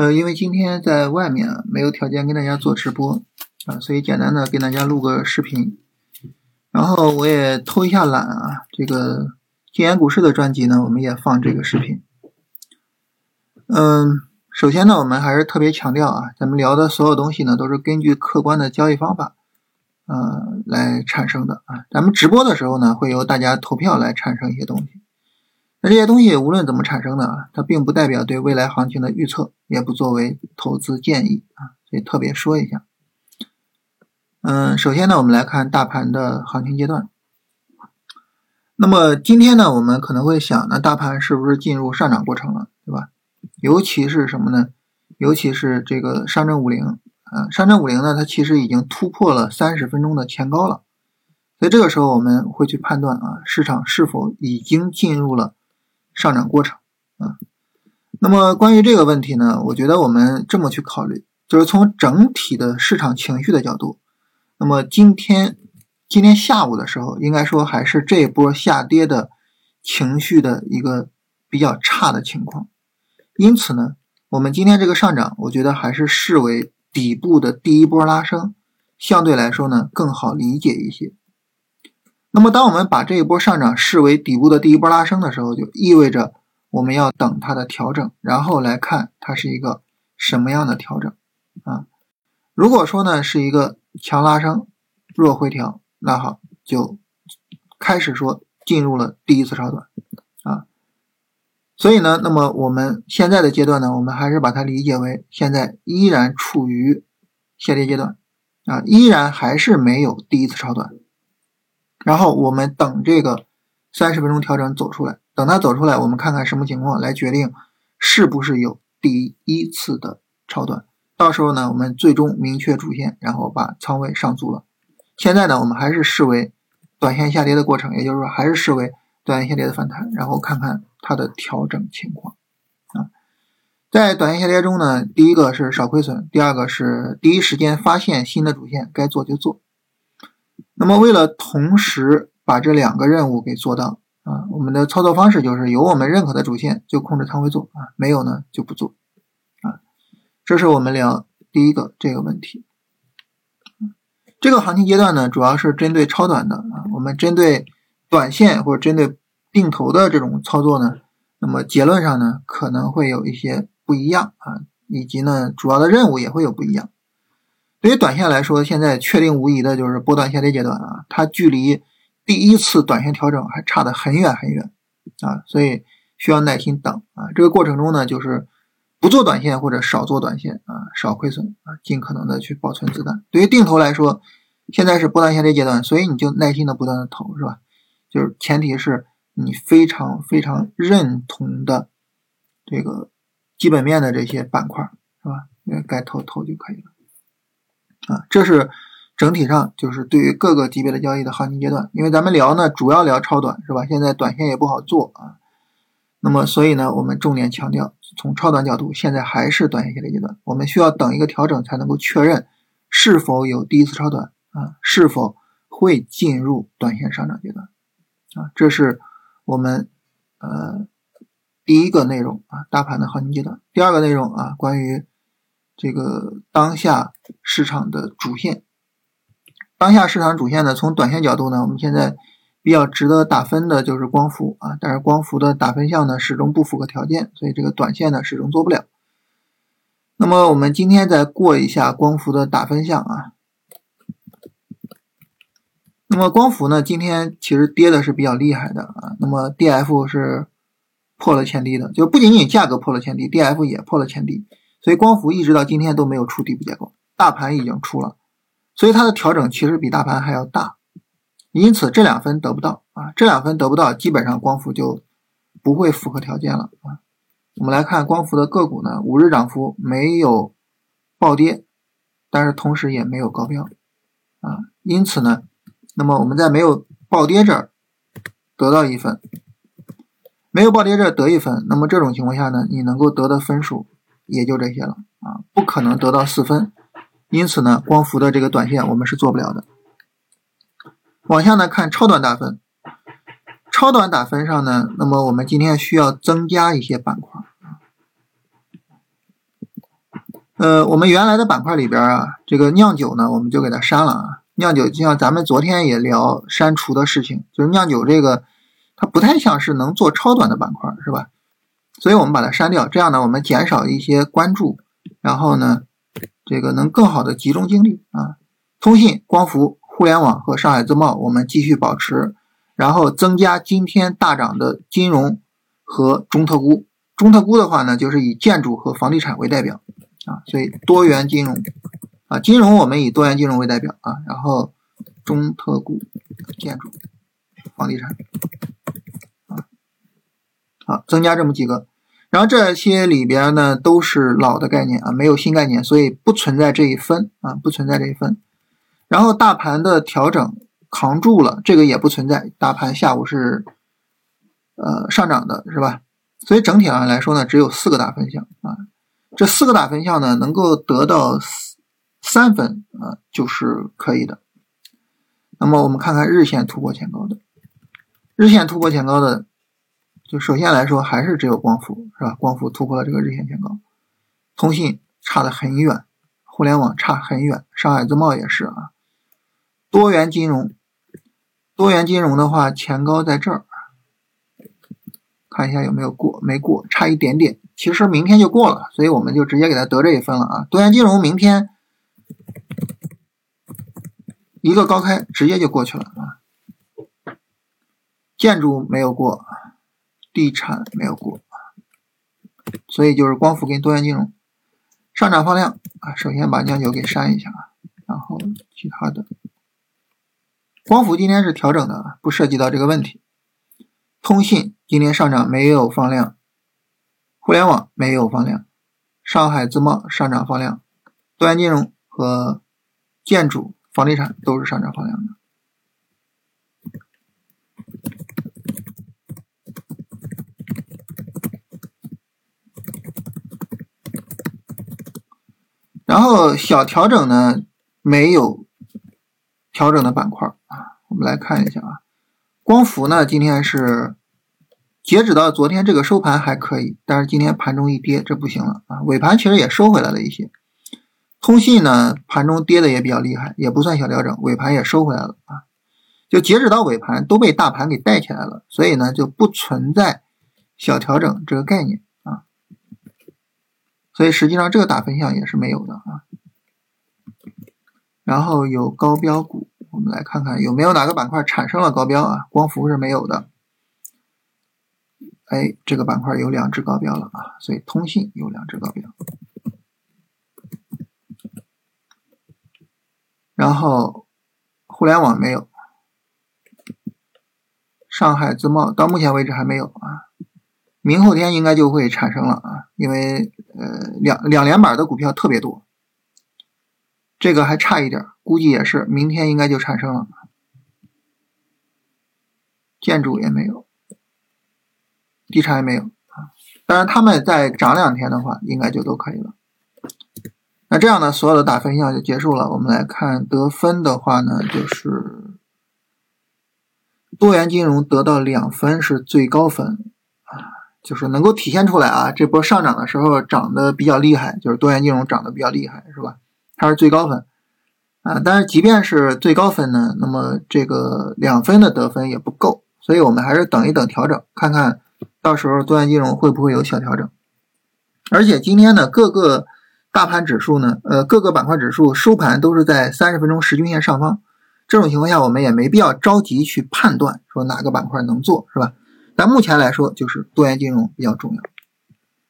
呃，因为今天在外面没有条件跟大家做直播啊，所以简单的给大家录个视频。然后我也偷一下懒啊，这个禁言股市的专辑呢，我们也放这个视频。嗯，首先呢，我们还是特别强调啊，咱们聊的所有东西呢，都是根据客观的交易方法，呃，来产生的啊。咱们直播的时候呢，会由大家投票来产生一些东西。那这些东西无论怎么产生的啊，它并不代表对未来行情的预测，也不作为投资建议啊，所以特别说一下。嗯，首先呢，我们来看大盘的行情阶段。那么今天呢，我们可能会想，那大盘是不是进入上涨过程了，对吧？尤其是什么呢？尤其是这个上证五零啊，上证五零呢，它其实已经突破了三十分钟的前高了，所以这个时候我们会去判断啊，市场是否已经进入了上涨过程啊。那么关于这个问题呢，我觉得我们这么去考虑，就是从整体的市场情绪的角度。那么今天，今天下午的时候，应该说还是这一波下跌的情绪的一个比较差的情况。因此呢，我们今天这个上涨，我觉得还是视为底部的第一波拉升，相对来说呢更好理解一些。那么当我们把这一波上涨视为底部的第一波拉升的时候，就意味着我们要等它的调整，然后来看它是一个什么样的调整啊。如果说呢是一个强拉升，弱回调，那好，就开始说进入了第一次超短啊。所以呢，那么我们现在的阶段呢，我们还是把它理解为现在依然处于下跌阶段啊，依然还是没有第一次超短。然后我们等这个三十分钟调整走出来，等它走出来，我们看看什么情况来决定是不是有第一次的超短。到时候呢，我们最终明确主线，然后把仓位上足了。现在呢，我们还是视为短线下跌的过程，也就是说，还是视为短线下跌的反弹，然后看看它的调整情况啊。在短线下跌中呢，第一个是少亏损，第二个是第一时间发现新的主线，该做就做。那么，为了同时把这两个任务给做到啊，我们的操作方式就是有我们认可的主线就控制仓位做啊，没有呢就不做啊。这是我们聊第一个这个问题。这个行情阶段呢，主要是针对超短的啊。我们针对短线或者针对定投的这种操作呢，那么结论上呢可能会有一些不一样啊，以及呢主要的任务也会有不一样。对于短线来说，现在确定无疑的就是波段下跌阶段啊，它距离第一次短线调整还差得很远很远啊，所以需要耐心等啊。这个过程中呢，就是。不做短线或者少做短线啊，少亏损啊，尽可能的去保存子弹。对于定投来说，现在是波段下跌阶段，所以你就耐心的不断的投，是吧？就是前提是你非常非常认同的这个基本面的这些板块，是吧？该投投就可以了啊。这是整体上就是对于各个级别的交易的行情阶段，因为咱们聊呢，主要聊超短，是吧？现在短线也不好做啊。那么，所以呢，我们重点强调，从超短角度，现在还是短线下跌阶段，我们需要等一个调整才能够确认是否有第一次超短啊，是否会进入短线上涨阶段啊，这是我们呃第一个内容啊，大盘的行情阶段。第二个内容啊，关于这个当下市场的主线，当下市场主线呢，从短线角度呢，我们现在。比较值得打分的就是光伏啊，但是光伏的打分项呢始终不符合条件，所以这个短线呢始终做不了。那么我们今天再过一下光伏的打分项啊。那么光伏呢，今天其实跌的是比较厉害的啊。那么 D F 是破了前低的，就不仅仅价格破了前低，D F 也破了前低，所以光伏一直到今天都没有出底部结构，大盘已经出了，所以它的调整其实比大盘还要大。因此这两分得不到啊，这两分得不到，基本上光伏就不会符合条件了啊。我们来看光伏的个股呢，五日涨幅没有暴跌，但是同时也没有高标啊。因此呢，那么我们在没有暴跌这儿得到一分，没有暴跌这儿得一分，那么这种情况下呢，你能够得的分数也就这些了啊，不可能得到四分。因此呢，光伏的这个短线我们是做不了的。往下呢看超短打分，超短打分上呢，那么我们今天需要增加一些板块呃，我们原来的板块里边啊，这个酿酒呢，我们就给它删了啊。酿酒就像咱们昨天也聊删除的事情，就是酿酒这个，它不太像是能做超短的板块，是吧？所以我们把它删掉，这样呢，我们减少一些关注，然后呢，这个能更好的集中精力啊。通信、光伏、互联网和上海自贸，我们继续保持，然后增加今天大涨的金融和中特估。中特估的话呢，就是以建筑和房地产为代表啊，所以多元金融。啊，金融我们以多元金融为代表啊，然后中特估、建筑、房地产啊，好，增加这么几个，然后这些里边呢都是老的概念啊，没有新概念，所以不存在这一分啊，不存在这一分。然后大盘的调整扛住了，这个也不存在，大盘下午是呃上涨的，是吧？所以整体上来说呢，只有四个大分项啊，这四个大分项呢能够得到。三分啊，就是可以的。那么我们看看日线突破前高的，日线突破前高的，就首先来说还是只有光伏是吧？光伏突破了这个日线前高，通信差得很远，互联网差很远，上海自贸也是啊。多元金融，多元金融的话前高在这儿，看一下有没有过，没过，差一点点。其实明天就过了，所以我们就直接给它得这一分了啊。多元金融明天。一个高开直接就过去了啊，建筑没有过，地产没有过，所以就是光伏跟多元金融上涨放量啊。首先把酿酒给删一下啊，然后其他的光伏今天是调整的，不涉及到这个问题。通信今天上涨没有放量，互联网没有放量，上海自贸上涨放量，多元金融和建筑。房地产都是上涨放量的，然后小调整呢没有调整的板块啊，我们来看一下啊，光伏呢今天是截止到昨天这个收盘还可以，但是今天盘中一跌，这不行了啊，尾盘其实也收回来了一些。通信呢，盘中跌的也比较厉害，也不算小调整，尾盘也收回来了啊。就截止到尾盘都被大盘给带起来了，所以呢就不存在小调整这个概念。所以实际上这个大分项也是没有的啊。然后有高标股，我们来看看有没有哪个板块产生了高标啊？光伏是没有的。哎，这个板块有两只高标了啊，所以通信有两只高标。然后，互联网没有，上海自贸到目前为止还没有啊，明后天应该就会产生了啊，因为呃两两连板的股票特别多，这个还差一点，估计也是明天应该就产生了。建筑也没有，地产也没有啊，当然他们再涨两天的话，应该就都可以了。那这样呢，所有的打分项就结束了。我们来看得分的话呢，就是多元金融得到两分是最高分，就是能够体现出来啊，这波上涨的时候涨得比较厉害，就是多元金融涨得比较厉害，是吧？它是最高分啊，但是即便是最高分呢，那么这个两分的得分也不够，所以我们还是等一等调整，看看到时候多元金融会不会有小调整。而且今天呢，各个。大盘指数呢，呃，各个板块指数收盘都是在三十分钟十均线上方。这种情况下，我们也没必要着急去判断说哪个板块能做，是吧？但目前来说，就是多元金融比较重要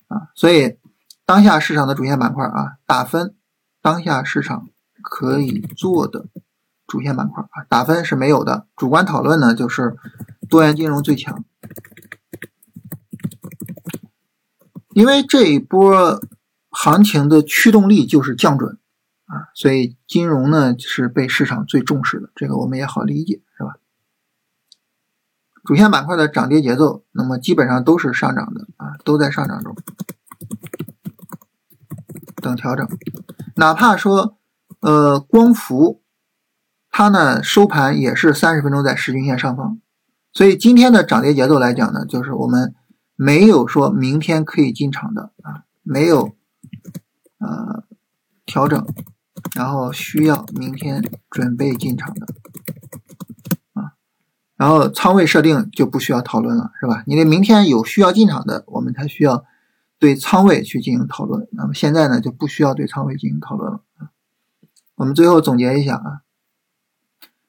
啊。所以，当下市场的主线板块啊，打分，当下市场可以做的主线板块啊，打分是没有的。主观讨论呢，就是多元金融最强，因为这一波。行情的驱动力就是降准啊，所以金融呢是被市场最重视的，这个我们也好理解，主线板块的涨跌节奏，那么基本上都是上涨的啊，都在上涨中，等调整。哪怕说呃光伏，它呢收盘也是三十分钟在十均线上方，所以今天的涨跌节奏来讲呢，就是我们没有说明天可以进场的啊，没有。呃，调整，然后需要明天准备进场的，然后仓位设定就不需要讨论了，是吧？你的明天有需要进场的，我们才需要对仓位去进行讨论。那么现在呢，就不需要对仓位进行讨论了。我们最后总结一下啊，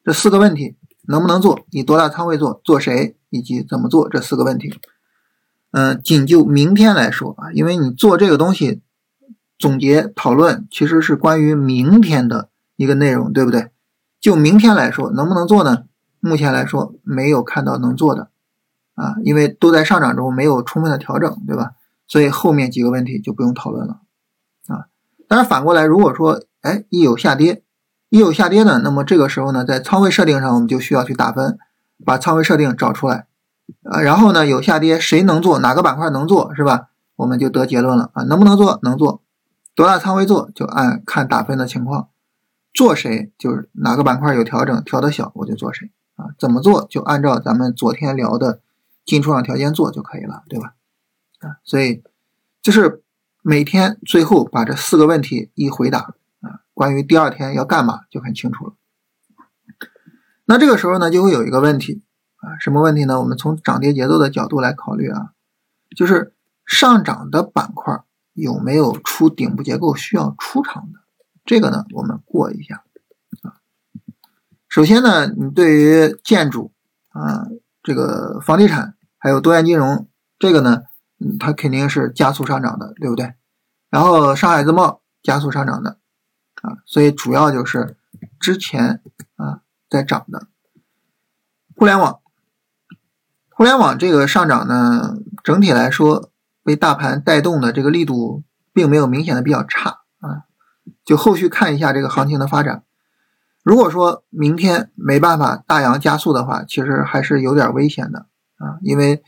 这四个问题能不能做？以多大仓位做？做谁？以及怎么做？这四个问题。嗯，仅就明天来说啊，因为你做这个东西。总结讨论其实是关于明天的一个内容，对不对？就明天来说，能不能做呢？目前来说没有看到能做的啊，因为都在上涨中，没有充分的调整，对吧？所以后面几个问题就不用讨论了啊。当然反过来，如果说哎一有下跌，一有下跌呢，那么这个时候呢，在仓位设定上我们就需要去打分，把仓位设定找出来啊。然后呢，有下跌谁能做，哪个板块能做，是吧？我们就得结论了啊，能不能做？能做。多大仓位做就按看打分的情况，做谁就是哪个板块有调整，调的小我就做谁怎么做就按照咱们昨天聊的进出场条件做就可以了，对吧？啊，所以就是每天最后把这四个问题一回答啊，关于第二天要干嘛就很清楚了。那这个时候呢，就会有一个问题啊，什么问题呢？我们从涨跌节奏的角度来考虑啊，就是上涨的板块。有没有出顶部结构需要出场的？这个呢，我们过一下。首先呢，你对于建筑啊，这个房地产还有多元金融，这个呢，它肯定是加速上涨的，对不对？然后上海自贸加速上涨的啊，所以主要就是之前啊在涨的。互联网，互联网这个上涨呢，整体来说。被大盘带动的这个力度并没有明显的比较差啊，就后续看一下这个行情的发展。如果说明天没办法大阳加速的话，其实还是有点危险的啊，因为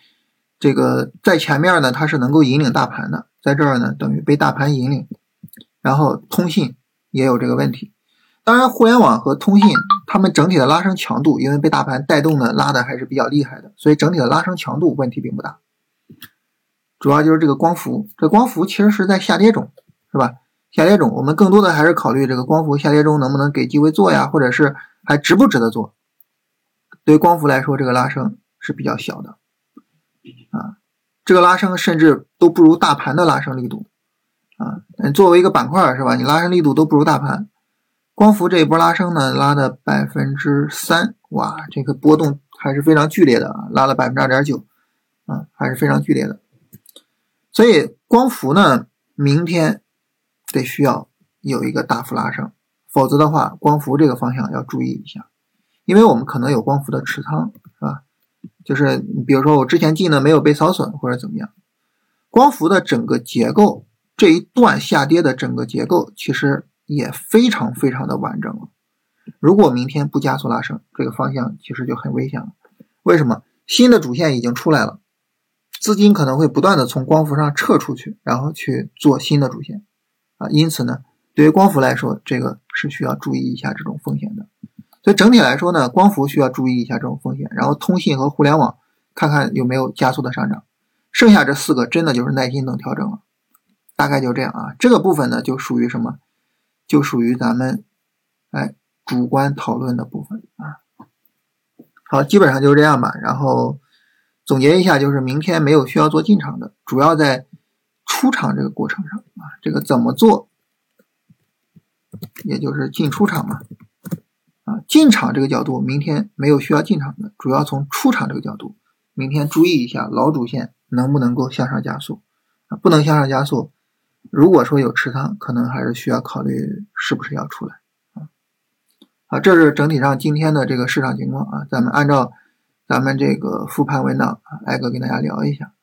这个在前面呢它是能够引领大盘的，在这儿呢等于被大盘引领。然后通信也有这个问题，当然互联网和通信它们整体的拉升强度，因为被大盘带动的拉的还是比较厉害的，所以整体的拉升强度问题并不大。主要就是这个光伏，这光伏其实是在下跌中，是吧？下跌中，我们更多的还是考虑这个光伏下跌中能不能给机会做呀，或者是还值不值得做？对光伏来说，这个拉升是比较小的，啊，这个拉升甚至都不如大盘的拉升力度，啊，作为一个板块是吧？你拉升力度都不如大盘，光伏这一波拉升呢，拉的百分之三，哇，这个波动还是非常剧烈的，拉了百分之二点九，啊，还是非常剧烈的。所以光伏呢，明天得需要有一个大幅拉升，否则的话，光伏这个方向要注意一下，因为我们可能有光伏的持仓，是吧？就是比如说我之前进的没有被扫损或者怎么样，光伏的整个结构这一段下跌的整个结构其实也非常非常的完整了。如果明天不加速拉升，这个方向其实就很危险了。为什么？新的主线已经出来了。资金可能会不断的从光伏上撤出去，然后去做新的主线，因此呢，对于光伏来说，这个是需要注意一下这种风险的。所以整体来说呢，光伏需要注意一下这种风险，然后通信和互联网看看有没有加速的上涨，剩下这四个真的就是耐心等调整了，大概就这样啊。这个部分呢，就属于什么？就属于咱们哎主观讨论的部分啊。好，基本上就是这样吧，然后。总结一下，就是明天没有需要做进场的，主要在出场这个过程上，这个怎么做，也就是进出场嘛，啊，进场这个角度，明天没有需要进场的，主要从出场这个角度，明天注意一下老主线能不能够向上加速啊，不能向上加速，如果说有持仓，可能还是需要考虑是不是要出来啊，啊，这是整体上今天的这个市场情况啊，咱们按照。咱们这个复盘文档，挨个跟大家聊一下。